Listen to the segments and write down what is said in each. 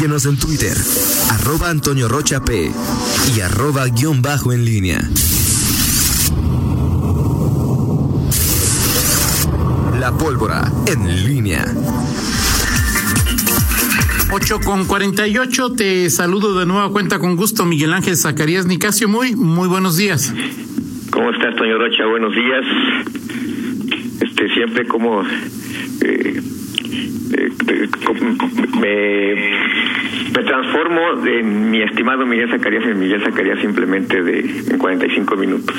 Síguenos en Twitter, arroba Antonio Rocha P y arroba guion bajo en línea. La pólvora en línea. 8 con 48, te saludo de nueva cuenta con gusto, Miguel Ángel Zacarías Nicasio. Muy, muy buenos días. ¿Cómo estás, Toño Rocha? Buenos días. Este, siempre como eh, eh, me, me transformo en mi estimado Miguel Zacarías en Miguel Zacarías simplemente de en 45 minutos.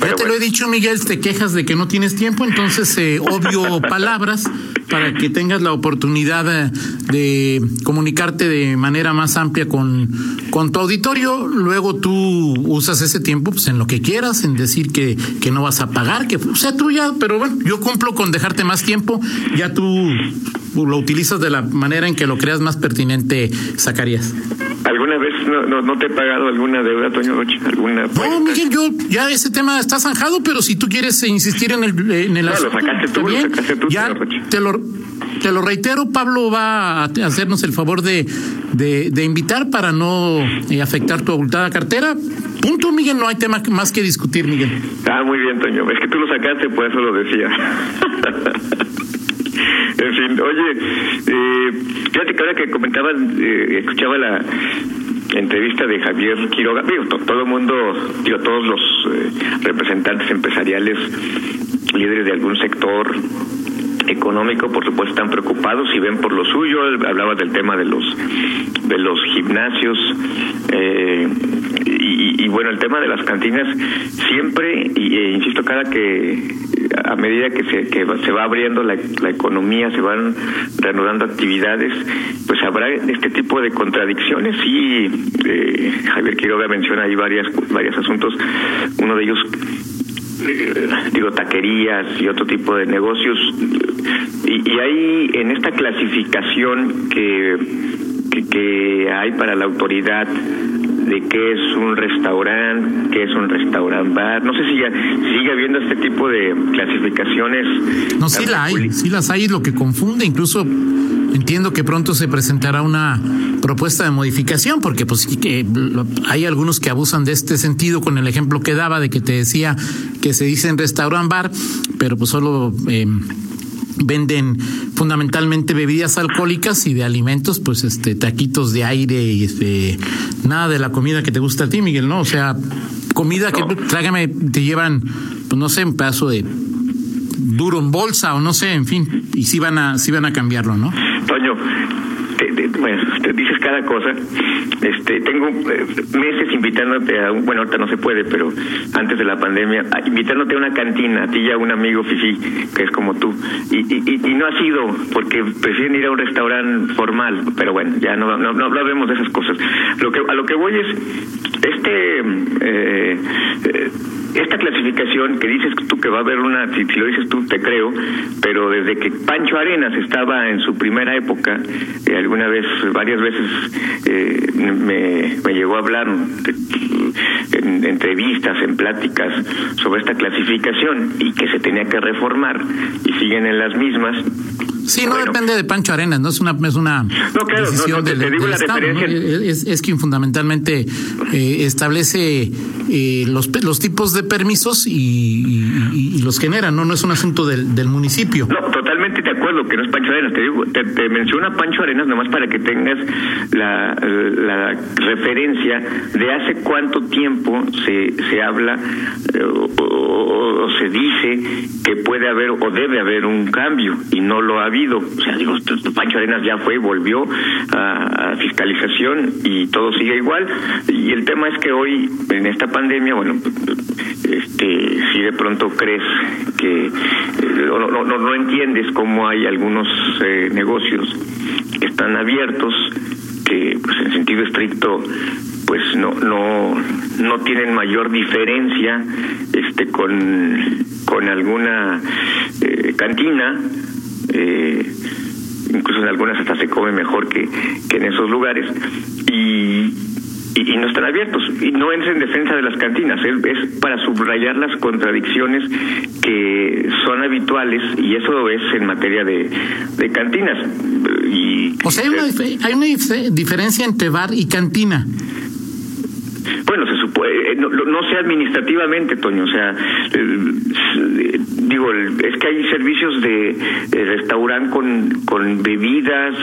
Ya te lo he dicho, Miguel, te quejas de que no tienes tiempo, entonces eh, obvio palabras para que tengas la oportunidad de comunicarte de manera más amplia con, con tu auditorio. Luego tú usas ese tiempo pues, en lo que quieras, en decir que, que no vas a pagar, que o sea tú ya, pero bueno, yo cumplo con dejarte más tiempo, ya tú lo utilizas de la manera en que lo creas más pertinente, Zacarías. ¿Alguna vez no, no, te he pagado alguna deuda, Toño? ¿Alguna no, Miguel, yo ya ese tema está zanjado, pero si tú quieres insistir en el, en el no, asunto, lo sacaste tú, bien, lo sacaste tú, ya te lo, te lo reitero, Pablo va a hacernos el favor de, de, de invitar para no eh, afectar tu abultada cartera. Punto, Miguel, no hay tema más que discutir, Miguel. Ah, muy bien, Toño. Es que tú lo sacaste, por eso lo decía. en fin, oye, eh, fíjate que ahora que comentabas, eh, escuchaba la entrevista de Javier Quiroga, todo el mundo, digo, todos los eh, representantes empresariales, líderes de algún sector, económico, por supuesto, están preocupados y ven por lo suyo. Hablaba del tema de los de los gimnasios eh, y, y, bueno, el tema de las cantinas siempre, e insisto, cada que a medida que se se va abriendo la, la economía, se van reanudando actividades, pues habrá este tipo de contradicciones y eh, Javier Quiroga menciona ahí varias varios asuntos. Uno de ellos digo taquerías y otro tipo de negocios y, y en esta clasificación que, que hay para la autoridad de qué es un restaurante, qué es un restaurant bar. No sé si ya sigue habiendo este tipo de clasificaciones. No, sí la hay, sí las hay, lo que confunde, incluso entiendo que pronto se presentará una propuesta de modificación, porque pues que hay algunos que abusan de este sentido con el ejemplo que daba de que te decía que se dice en restaurant bar, pero pues solo eh, venden fundamentalmente bebidas alcohólicas y de alimentos, pues este taquitos de aire y este nada de la comida que te gusta a ti, Miguel, ¿no? O sea, comida que trágame te llevan pues no sé, un pedazo de duro en bolsa o no sé, en fin, y sí van a sí van a cambiarlo, ¿no? Toño, te, te, bueno, te dices cada cosa. Este, tengo eh, meses invitándote a, bueno, ahorita no se puede, pero antes de la pandemia, invitándote a una cantina, a ti y a un amigo Fifi, que es como tú, y, y, y no ha sido porque prefieren ir a un restaurante formal, pero bueno, ya no, no, no de esas cosas. Lo que, a lo que voy es, este, eh, esta clasificación que dices tú que va a haber una, si, si, lo dices tú te creo, pero desde que Pancho Arenas estaba en su primera época, eh, alguna vez, varias veces eh, me, me, llegó a hablar en entrevistas, en pláticas sobre esta clasificación y que se tenía que reformar y siguen en las mismas. Sí, no bueno. depende de Pancho Arenas, no es una es una no, claro, decisión no, no, del, Estado, es, es, quien fundamentalmente eh, establece eh, los, los tipos de permisos y, y, y, los genera, no no es un asunto del, del municipio. No, totalmente de acuerdo que no es Pancho Arenas, te digo, te, te menciona Pancho Arenas nomás para que tengas la, la referencia de hace cuánto tiempo se, se habla eh, o, o, o se dice que puede haber o debe haber un cambio y no lo ha habido. O sea, digo, Pancho Arenas ya fue, volvió a, fiscalización y todo sigue igual. Y el tema es que hoy, en esta pandemia, bueno, este, si de pronto crees que no, no, no, no entiendes cómo hay algunos eh, negocios que están abiertos que pues en sentido estricto pues no no no tienen mayor diferencia este con con alguna eh, cantina eh, incluso en algunas hasta se come mejor que, que en esos lugares. Y, y, y, no están abiertos. Y no es en defensa de las cantinas es, es, para subrayar las contradicciones que son habituales y eso es en materia de, de cantinas. Y O sea, hay una, hay una diferencia entre bar y cantina. Bueno, se supone, eh, no, no, sé administrativamente, Toño, o sea, eh, digo, es que hay servicios de, restaurante con, con bebidas,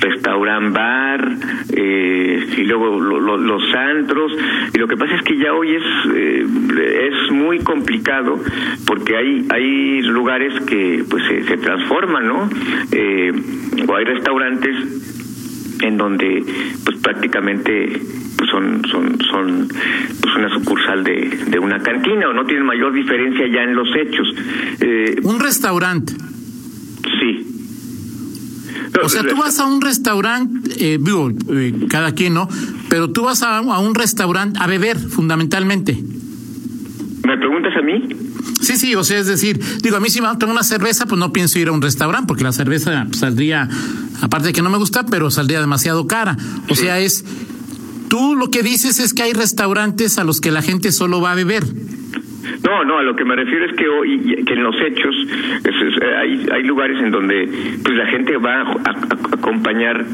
restaurant bar, eh, y luego los antros, y lo que pasa es que ya hoy es, es muy complicado porque hay, hay lugares que pues se, se transforman, ¿no? o hay restaurantes en donde pues prácticamente pues son son son pues una sucursal de, de una cantina o no tienen mayor diferencia ya en los hechos eh, un restaurante sí o sea, tú vas a un restaurante, eh, digo, eh, cada quien, ¿no? Pero tú vas a, a un restaurante a beber, fundamentalmente. ¿Me preguntas a mí? Sí, sí, o sea, es decir, digo, a mí si me tomo una cerveza, pues no pienso ir a un restaurante, porque la cerveza saldría, aparte de que no me gusta, pero saldría demasiado cara. O sea, es, tú lo que dices es que hay restaurantes a los que la gente solo va a beber. No, no, a lo que me refiero es que hoy, que en los hechos, hay, hay lugares en donde pues la gente va a, acompañar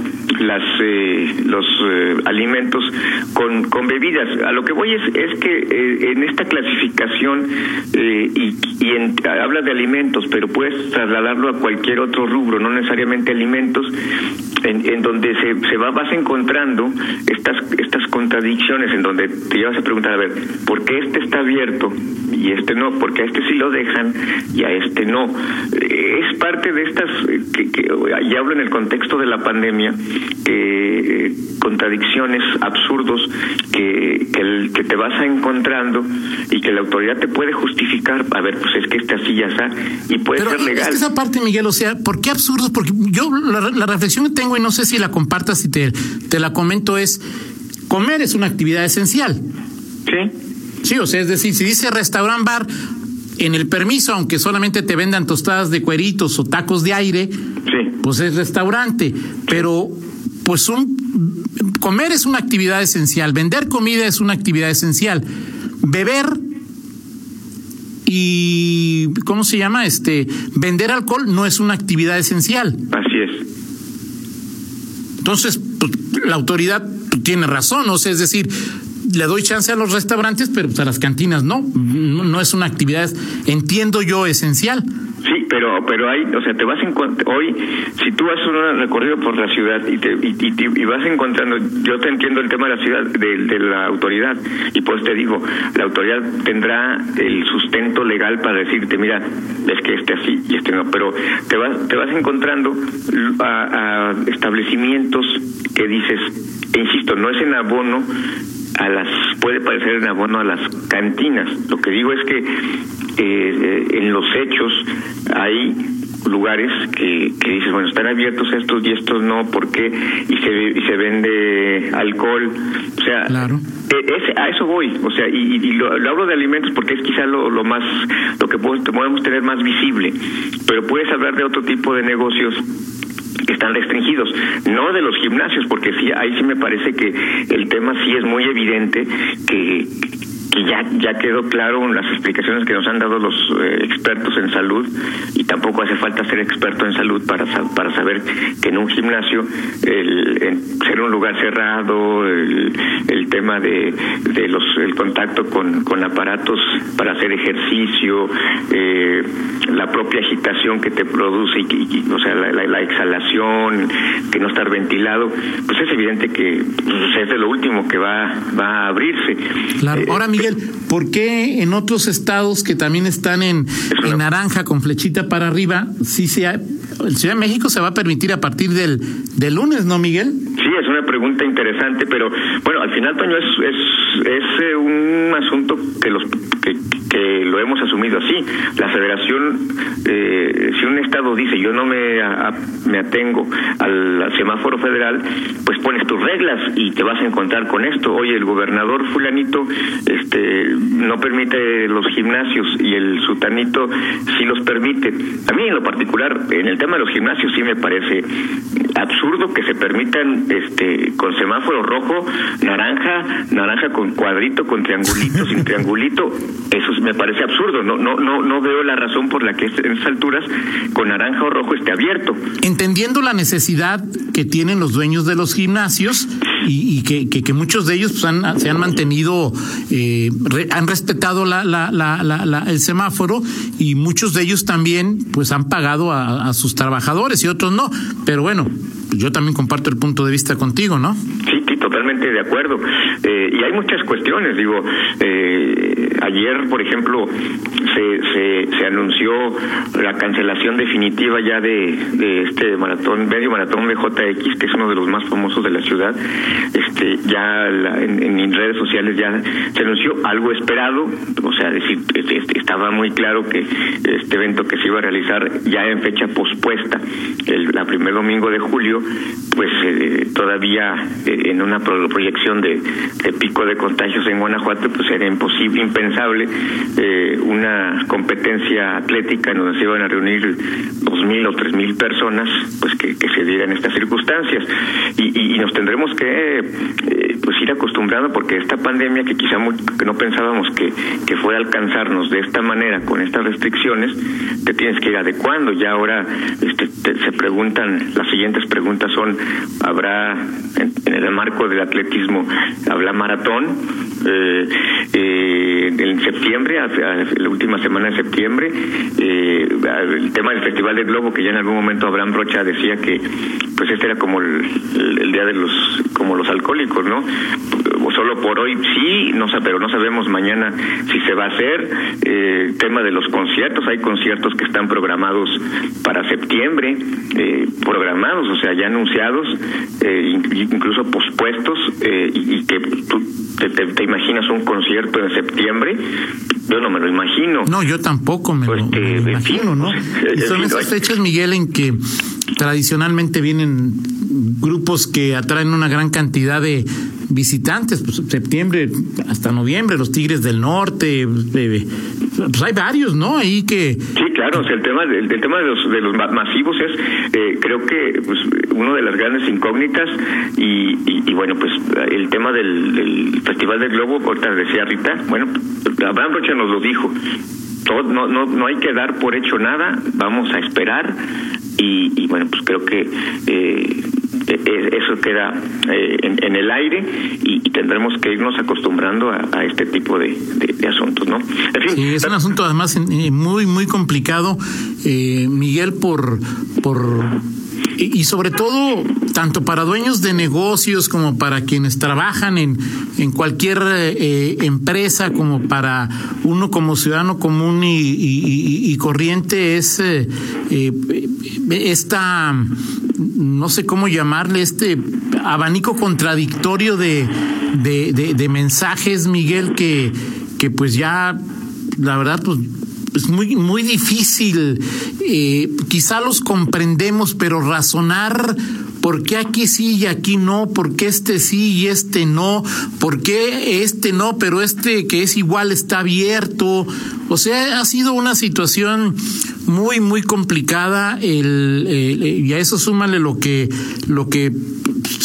las eh, los eh, alimentos con, con bebidas. A lo que voy es, es que eh, en esta clasificación y, y en, habla de alimentos, pero puedes trasladarlo a cualquier otro rubro, no necesariamente alimentos, en, en donde se, se va vas encontrando estas estas contradicciones, en donde te llevas a preguntar, a ver, ¿por qué este está abierto? Y este no, porque a este sí lo dejan y a este no. Es parte de estas, que, que ya hablo en el contexto de la pandemia, eh, contradicciones, absurdos que, que, que, te vas encontrando y que la autoridad te puede justificar, a ver, pues es que este así ya está, y puede ser legal. Es que esa parte, Miguel, o sea, ¿por qué absurdos? Porque yo la, la reflexión que tengo, y no sé si la compartas y te, te la comento, es comer es una actividad esencial. Sí Sí, o sea, es decir, si dice restaurant bar, en el permiso, aunque solamente te vendan tostadas de cueritos o tacos de aire, pues es restaurante. Pero, pues un comer es una actividad esencial, vender comida es una actividad esencial, beber y ¿cómo se llama? Este, vender alcohol no es una actividad esencial. Así es. Entonces, pues, la autoridad tiene razón, o sea, es decir, le doy chance a los restaurantes, pero pues, a las cantinas no. No es una actividad, entiendo yo, esencial. Sí, pero pero hay, o sea, te vas hoy si tú vas un recorrido por la ciudad y te y, vas encontrando, yo te entiendo el tema de la ciudad de, la autoridad y pues te digo, la autoridad tendrá el sustento legal para decirte, mira, es que este así y este no, pero te vas te vas encontrando a, a establecimientos que dices, e insisto, no es en abono a las puede parecer en abono a las cantinas. Lo que digo es que eh, en los hechos hay lugares que, que dices, bueno, están abiertos estos y estos no, ¿por qué? Y se, y se vende alcohol. O sea, e, a eso voy. O sea, y, lo, hablo de alimentos porque es quizá lo, lo más, lo que podemos tener más visible. Pero puedes hablar de otro tipo de negocios que están restringidos, no de los gimnasios, porque sí, ahí sí me parece que el tema sí es muy evidente que que ya ya quedó claro en las explicaciones que nos han dado los eh, expertos en salud y tampoco hace falta ser experto en salud para para saber que en un gimnasio el, ser un lugar cerrado el, el tema de, de los el contacto con, con aparatos para hacer ejercicio eh, la propia agitación que te produce y, o sea la, la, exhalación que no estar ventilado pues es evidente que pues, es de lo último que va va a abrirse. Claro. Ahora eh, Miguel, ¿por qué en otros estados que también están en, en naranja con flechita para arriba, sí se el Ciudad de México se va a permitir a partir del, del lunes, ¿no, Miguel? Sí, es una pregunta interesante, pero bueno, al final, Toño, es, es, es eh, un asunto que los que, lo hemos asumido así. La federación, eh, si un estado dice yo no me, me atengo al, semáforo federal, pues pones tus reglas y te vas a encontrar con esto. Oye, el gobernador fulanito este, no permite los gimnasios y el sutanito sí los permite. A mí en lo particular, en el tema de los gimnasios sí me parece absurdo que se permitan este con semáforo rojo, naranja, naranja con cuadrito, con triangulito, sin triangulito. Eso me parece absurdo. No, no, no, no veo la razón por la que en esas alturas con naranja o rojo esté abierto. Entendiendo la necesidad que tienen los dueños de los gimnasios y, que, que, muchos de ellos pues, han, se han mantenido, eh, han respetado la, la, la, el semáforo y muchos de ellos también pues han pagado a, a sus trabajadores y otros no. Pero bueno, yo también comparto el punto de vista contigo, ¿no? Sí totalmente de acuerdo. Eh, y hay muchas cuestiones, digo, eh, ayer, por ejemplo, se, anunció la cancelación definitiva ya de, de este maratón, medio maratón de JX, que es uno de los más famosos de la ciudad. Este, ya en, en, redes sociales ya se anunció algo esperado, o sea, decir, estaba muy claro que este evento que se iba a realizar ya en fecha pospuesta, el la primer domingo de julio, pues eh, todavía eh, en una proyección de, pico de contagios en Guanajuato, pues era imposible, impensable eh, una competencia atlética en donde se iban a reunir dos mil o tres mil personas, pues que, se dieran estas circunstancias. Y, y, nos tendremos que pues ir acostumbrando porque esta pandemia que quizá que no pensábamos que, que fuera a alcanzarnos de esta manera, con estas restricciones, te tienes que ir adecuando. Ya ahora este, se preguntan, las siguientes preguntas son, ¿habrá en, el marco del atletismo, habrá maratón? Eh, eh, septiembre, la última semana de septiembre, eh, el tema del Festival del Globo, que ya en algún momento Abraham Brocha decía que pues este era como el, el día de los como los alcohólicos, ¿no? Solo por hoy sí, no pero no sabemos mañana si se va a hacer. Eh, tema de los conciertos, hay conciertos que están programados para septiembre, eh, programados, o sea, ya anunciados, eh, incluso pospuestos, eh, y, que tú te, imaginas un concierto en septiembre. Yo no me lo imagino. No, yo tampoco me, lo, pues, imagino, ¿no? son esas fechas, Miguel, en que tradicionalmente vienen grupos que atraen una gran cantidad de visitantes, pues septiembre hasta noviembre, los Tigres del Norte, pues hay varios, ¿no? Ahí que... Sí, claro, el tema, el, tema de los, de los masivos es, eh, creo que pues, uno de las grandes incógnitas y, bueno, pues el tema del, Festival del Globo, ahorita decía Rita, bueno, Abraham Rocha nos lo dijo, no, no, no hay que dar por hecho nada, vamos a esperar y, bueno, pues creo que eh, eso queda eh, en, el aire y, tendremos que irnos acostumbrando a, este tipo de, asuntos, ¿no? sí, es un asunto además eh, muy, muy complicado, Miguel, por, por y, sobre todo tanto para dueños de negocios como para quienes trabajan en, en cualquier eh, empresa, como para uno como ciudadano común y, corriente, es eh, eh, esta, no sé cómo llamarle, este abanico contradictorio de, de, mensajes, Miguel, que, que pues ya, la verdad, pues es muy, muy difícil. Eh, quizá los comprendemos, pero razonar por qué aquí sí y aquí no, por qué este sí y este no, por qué este no, pero este que es igual está abierto. O sea, ha sido una situación muy, muy complicada. El, y a eso súmale lo que, lo que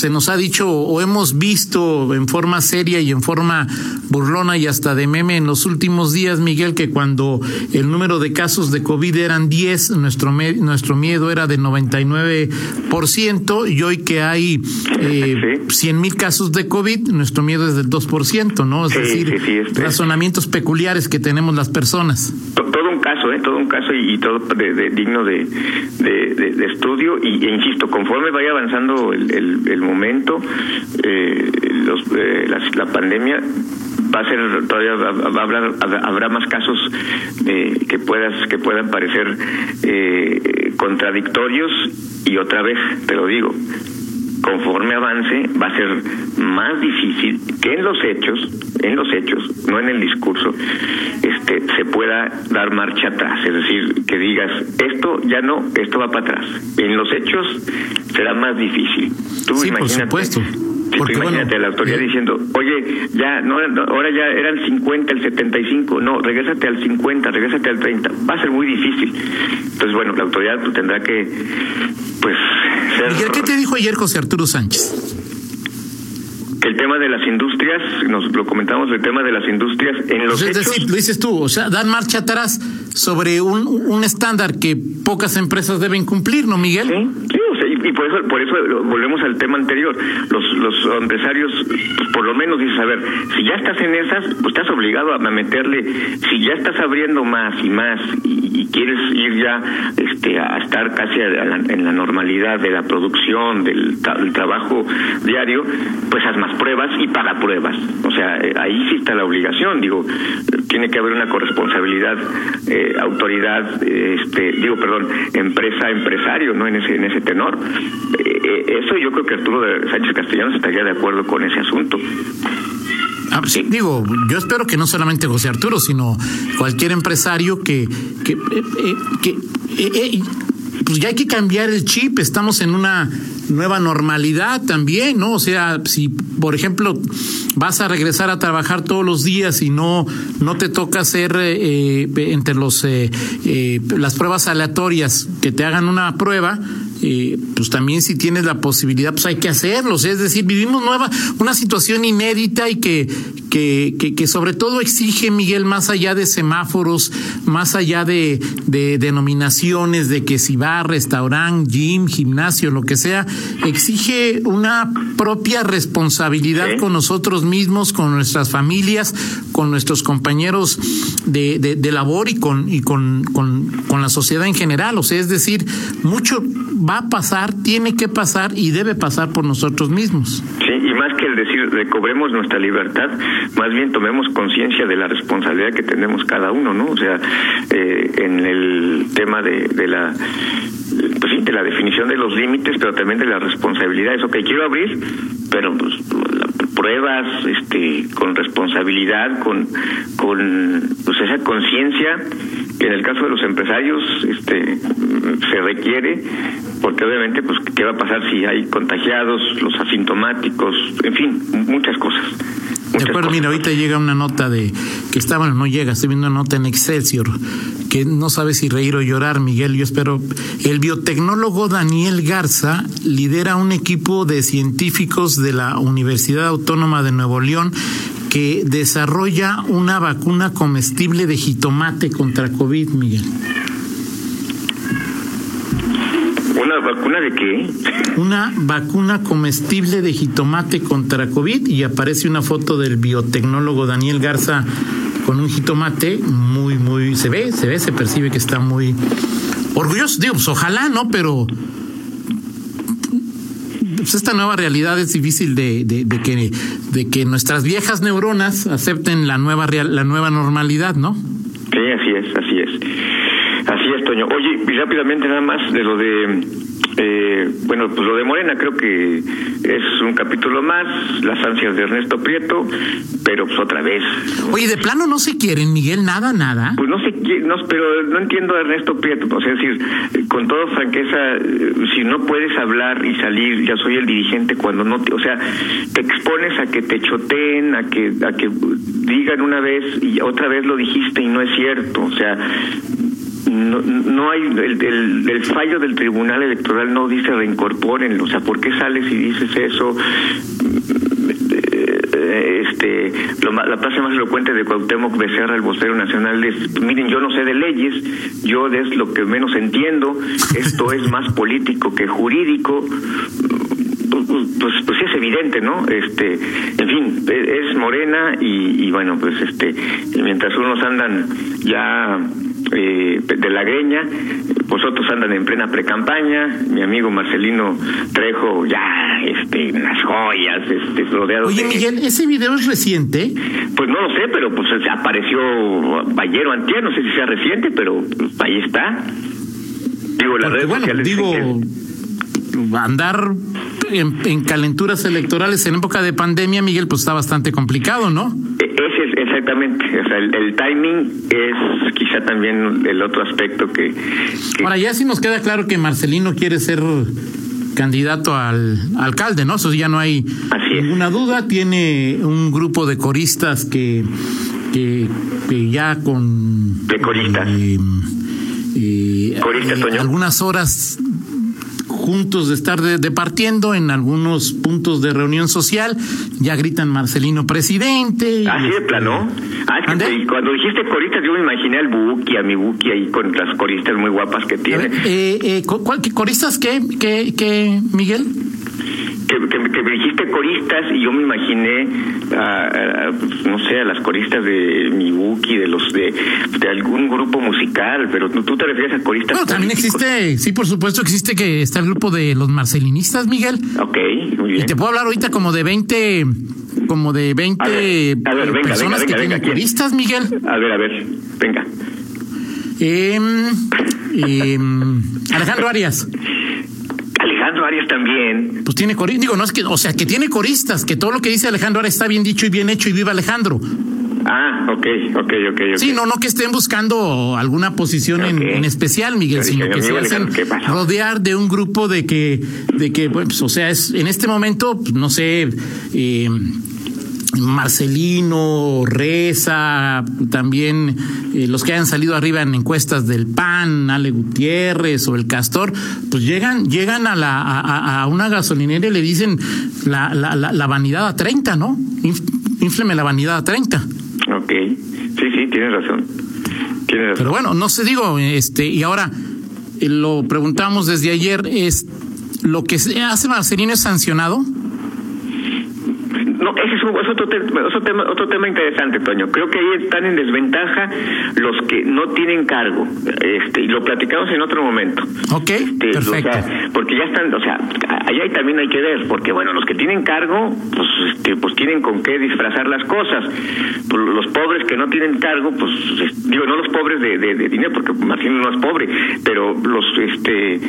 se nos ha dicho o hemos visto en forma seria y en forma burlona y hasta de meme en los últimos días, Miguel, que cuando el número de casos de COVID eran 10, nuestro, nuestro miedo era de 99%, y hoy que hay eh, 100 mil casos de COVID, nuestro miedo es del 2%, ¿no? Es decir, este. razonamientos peculiares que tenemos las personas. Todo un caso, ¿eh? Todo un caso y, todo de, digno de, de, estudio, y, e insisto, conforme vaya avanzando el, el, el momento, eh, los, eh, la, pandemia va a ser todavía habrá, habrá más casos eh, que puedas que puedan parecer eh, contradictorios y otra vez te lo digo conforme avance va a ser más difícil que en los hechos, en los hechos, no en el discurso, se pueda dar marcha atrás, es decir, que digas, esto ya no, esto va para atrás. En los hechos será más difícil. Tú sí, por supuesto Porque, imagínate la autoridad eh, diciendo, oye, ya, no, ahora ya eran 50, el 75, no, regrésate al 50, regrésate al 30. Va a ser muy difícil. Entonces, bueno, la autoridad tendrá que, pues, ser... ¿qué te dijo ayer José Arturo Sánchez? El tema de las industrias, nos lo comentamos, el tema de las industrias en los Es decir, lo dices tú, o sea, dan marcha atrás sobre un, un estándar que pocas empresas deben cumplir, ¿no, Miguel? Y, por eso por eso volvemos al tema anterior. Los, los empresarios, pues por lo menos dices, a ver, si ya estás en esas, pues estás obligado a meterle, si ya estás abriendo más y más y, quieres ir ya este, a estar casi en la normalidad de la producción, del, trabajo diario, pues haz más pruebas y paga pruebas. O sea, eh, ahí sí está la obligación, digo, tiene que haber una corresponsabilidad, eh, autoridad, este, digo, perdón, empresa, empresario, ¿no? En ese, en ese tenor. Eh, eso yo creo que Arturo Sánchez Castellanos estaría de acuerdo con ese asunto. Ah, sí, digo, yo espero que no solamente José Arturo, sino cualquier empresario que, que, que pues ya hay que cambiar el chip, estamos en una nueva normalidad también, ¿no? O sea, si por ejemplo vas a regresar a trabajar todos los días y no no te toca hacer eh, entre los eh, eh, las pruebas aleatorias que te hagan una prueba, eh, pues también si tienes la posibilidad, pues hay que hacerlo. Es decir, vivimos nueva, una situación inédita y que, que, que, sobre todo exige, Miguel, más allá de semáforos, más allá de, de denominaciones, de que si va a restaurante, gym, gimnasio, lo que sea, exige una propia responsabilidad con nosotros mismos, con nuestras familias, con nuestros compañeros de, de, de labor y con, y con, con, con la sociedad en general. O sea, es decir, mucho va a pasar, tiene que pasar y debe pasar por nosotros mismos. Sí, y más que el decir recobremos nuestra libertad, más bien tomemos conciencia de la responsabilidad que tenemos cada uno, ¿no? O sea, eh, en el tema de, de la pues sí, de la definición de los límites, pero también de las responsabilidades. Ok, quiero abrir, pero pues pruebas, este, con responsabilidad, con, con pues esa conciencia. En el caso de los empresarios, este, se requiere, porque obviamente, pues, ¿qué va a pasar si hay contagiados, los asintomáticos, en fin, muchas cosas? De acuerdo, mira, ahorita llega una nota de que estaba, no llega, estoy viendo una nota en Excelsior que no sabe si reír o llorar, Miguel, yo espero. El biotecnólogo Daniel Garza lidera un equipo de científicos de la Universidad Autónoma de Nuevo León que desarrolla una vacuna comestible de jitomate contra COVID, Miguel. ¿Una vacuna de qué? Una vacuna comestible de jitomate contra COVID y aparece una foto del biotecnólogo Daniel Garza con un jitomate muy, muy, se ve, se ve, se percibe que está muy orgulloso. Digo, pues ojalá, ¿no? Pero pues esta nueva realidad es difícil de, de, de, que, de que nuestras viejas neuronas acepten la nueva, real, la nueva normalidad, ¿no? Sí, así es, así es. Así es, Toño. Oye, y rápidamente nada más de lo de eh, bueno, pues lo de Morena creo que es un capítulo más, las ansias de Ernesto Prieto, pero pues otra vez. Oye, de plano no se quieren, Miguel, nada, nada. Pues no se quieren, no, pero no entiendo a Ernesto Prieto, o sea, es decir, con toda franqueza, si no puedes hablar y salir, ya soy el dirigente cuando no, te, o sea, te expones a que te choteen, a que a que digan una vez y otra vez lo dijiste y no es cierto, o sea, no, no hay el, fallo del tribunal electoral no dice reincorporen o sea por qué sales y dices eso este la frase más elocuente de Cuauhtémoc Becerra el vocero nacional es miren yo no sé de leyes yo es lo que menos entiendo esto es más político que jurídico pues, pues, pues es evidente, ¿no? Este, en fin, e, es morena y, y bueno, pues este, mientras unos andan ya eh, de la Greña, vosotros andan en plena precampaña, mi amigo Marcelino Trejo ya este las joyas, este rodeado Oye, Miguel, ¿ese video es reciente? Pues no lo sé, pero pues apareció ayer o antier, no sé si sea reciente, pero pues, ahí está. Digo, las redes bueno, digo, andar en, calenturas electorales en época de pandemia, Miguel, pues está bastante complicado, ¿no? Exactamente, o sea, el, timing es quizá también el otro aspecto que, Ahora, ya sí nos queda claro que Marcelino quiere ser candidato al alcalde, ¿no? Eso ya no hay ninguna duda. Tiene un grupo de coristas que, que, ya con... De coristas. Eh, eh, algunas horas juntos de estar departiendo en algunos puntos de reunión social, ya gritan Marcelino presidente. Así de plano. Ah, cuando dijiste coristas, yo me imaginé al Buki, a mi Buki ahí con las coristas muy guapas que tiene. Eh, eh, ¿cuál, ¿Coristas qué, qué, qué, Miguel? Que, me dijiste coristas y yo me imaginé, a, no sé, a las coristas de Mibuki, de los de, de algún grupo musical, pero tú te refieres a coristas. Bueno, también existe, sí, por supuesto existe que está el grupo de los marcelinistas, Miguel. Ok, muy bien. Y te puedo hablar ahorita como de 20 como de 20 personas que tienen coristas, Miguel. A ver, a ver, venga. Eh, Alejandro Arias. Alejandro Arias también. Pues tiene coristas, digo, no es que, o sea, que tiene coristas, que todo lo que dice Alejandro Arias está bien dicho y bien hecho y viva Alejandro. Ah, ok, ok, ok. Sí, no, no que estén buscando alguna posición en, especial, Miguel, sino que se hacen rodear de un grupo de que, de que, pues, o sea, es en este momento, pues, no sé, eh, Marcelino, Reza, también eh, los que hayan salido arriba en encuestas del PAN, Ale Gutiérrez o el Castor, pues llegan, llegan a, la, a, una gasolinera y le dicen la, la, la, vanidad a 30, ¿no? Infleme la vanidad a 30. Ok, sí, sí, tienes razón. Tienes razón. Pero bueno, no sé, digo, este, y ahora eh, lo preguntamos desde ayer, es lo que hace Marcelino es sancionado. No, ese es, otro, tema, otro tema interesante, Toño. Creo que ahí están en desventaja los que no tienen cargo. Este, y lo platicamos en otro momento. Ok, este, perfecto. porque ya están, o sea, allá también hay que ver, porque bueno, los que tienen cargo, pues, este, pues tienen con qué disfrazar las cosas. Pues, los pobres que no tienen cargo, pues, digo, no los pobres de, de, dinero, porque Martín no es pobre, pero los, este,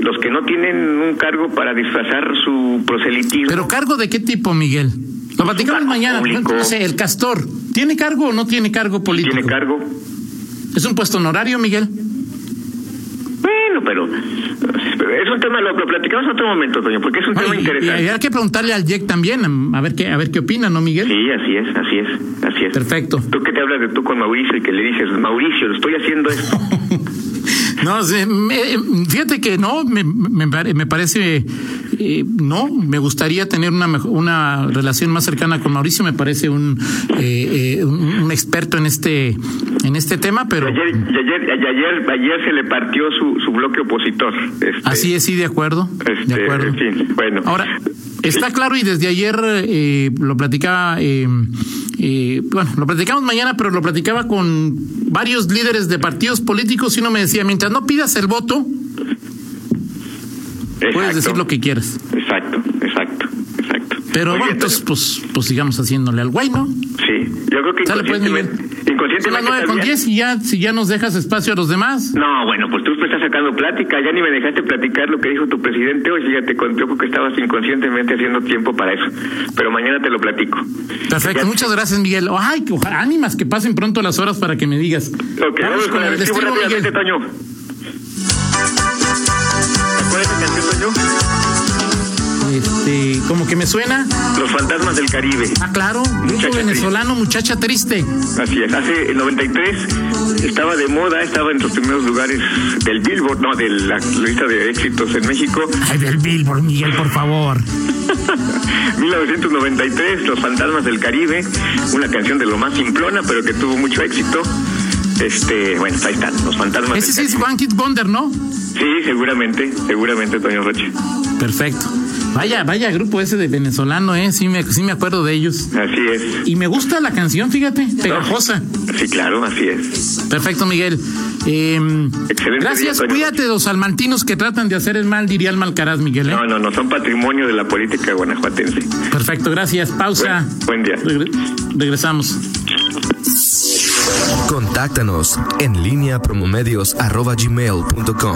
los que no tienen un cargo para disfrazar su proselitismo. ¿Pero cargo de qué tipo, Miguel? Lo platicamos mañana. No sé, el castor. ¿Tiene cargo o no tiene cargo político? Tiene cargo. ¿Es un puesto honorario, Miguel? Bueno, pero es un tema, lo, platicamos en otro momento, Toño, porque es un tema interesante. Y hay que preguntarle al Jack también, a ver qué, a ver qué opina, ¿no, Miguel? Sí, así es, así es, así es. Perfecto. Tú que te hablas de tú con Mauricio y que le dices, Mauricio, lo estoy haciendo esto. No, fíjate que no, me, me, parece, eh, no, me gustaría tener una, una relación más cercana con Mauricio, me parece un, eh, eh, un, experto en este, en este tema, pero... Ayer, ayer, ayer, se le partió su, su bloque opositor. Este, Así es, sí, de acuerdo. Este, de acuerdo. bueno. Ahora, está claro y desde ayer lo platicaba... Eh, bueno, lo platicamos mañana, pero lo platicaba con varios líderes de partidos políticos y uno me decía, mientras no pidas el voto, puedes decir lo que quieras. Exacto, exacto, exacto. Pero bueno, entonces, pues, pues sigamos haciéndole al güey, ¿no? Sí, yo creo que Sale pues, Inconscientemente. las nueve con diez y ya, si ya nos dejas espacio a los demás. No, bueno, pues tú estás sacando plática, ya ni me dejaste platicar lo que dijo tu presidente hoy, fíjate, creo que estabas inconscientemente haciendo tiempo para eso. Pero mañana te lo platico. Perfecto, muchas gracias, Miguel. Ay, ánimas que pasen pronto las horas para que me digas. Ok, vamos, con, el destino, Miguel. Toño. ¿Cuál canción, Toño? Este, como que me suena. Los fantasmas del Caribe. Ah, claro, grupo venezolano, muchacha triste. Así es, hace el 93 estaba de moda, estaba en los primeros lugares del Billboard, no, de la lista de éxitos en México. Ay, del Billboard, Miguel, por favor. 1993, Los fantasmas del Caribe, una canción de lo más simplona, pero que tuvo mucho éxito. Este, bueno, ahí están, los fantasmas. Ese sí es One Kid Wonder, ¿no? Sí, seguramente, seguramente, Toño Roche. Perfecto. Vaya, vaya grupo ese de venezolano, ¿eh? Sí me, sí me acuerdo de ellos. Así es. Y me gusta la canción, fíjate, pegajosa. Sí, claro, así es. Perfecto, Miguel. Eh, Excelente gracias, cuídate de los salmantinos que tratan de hacer el mal, diría el Malcaraz, Miguel. ¿eh? No, no, no, son patrimonio de la política guanajuatense. Perfecto, gracias. Pausa. Buen, día. regresamos. Contáctanos en línea promomedios.com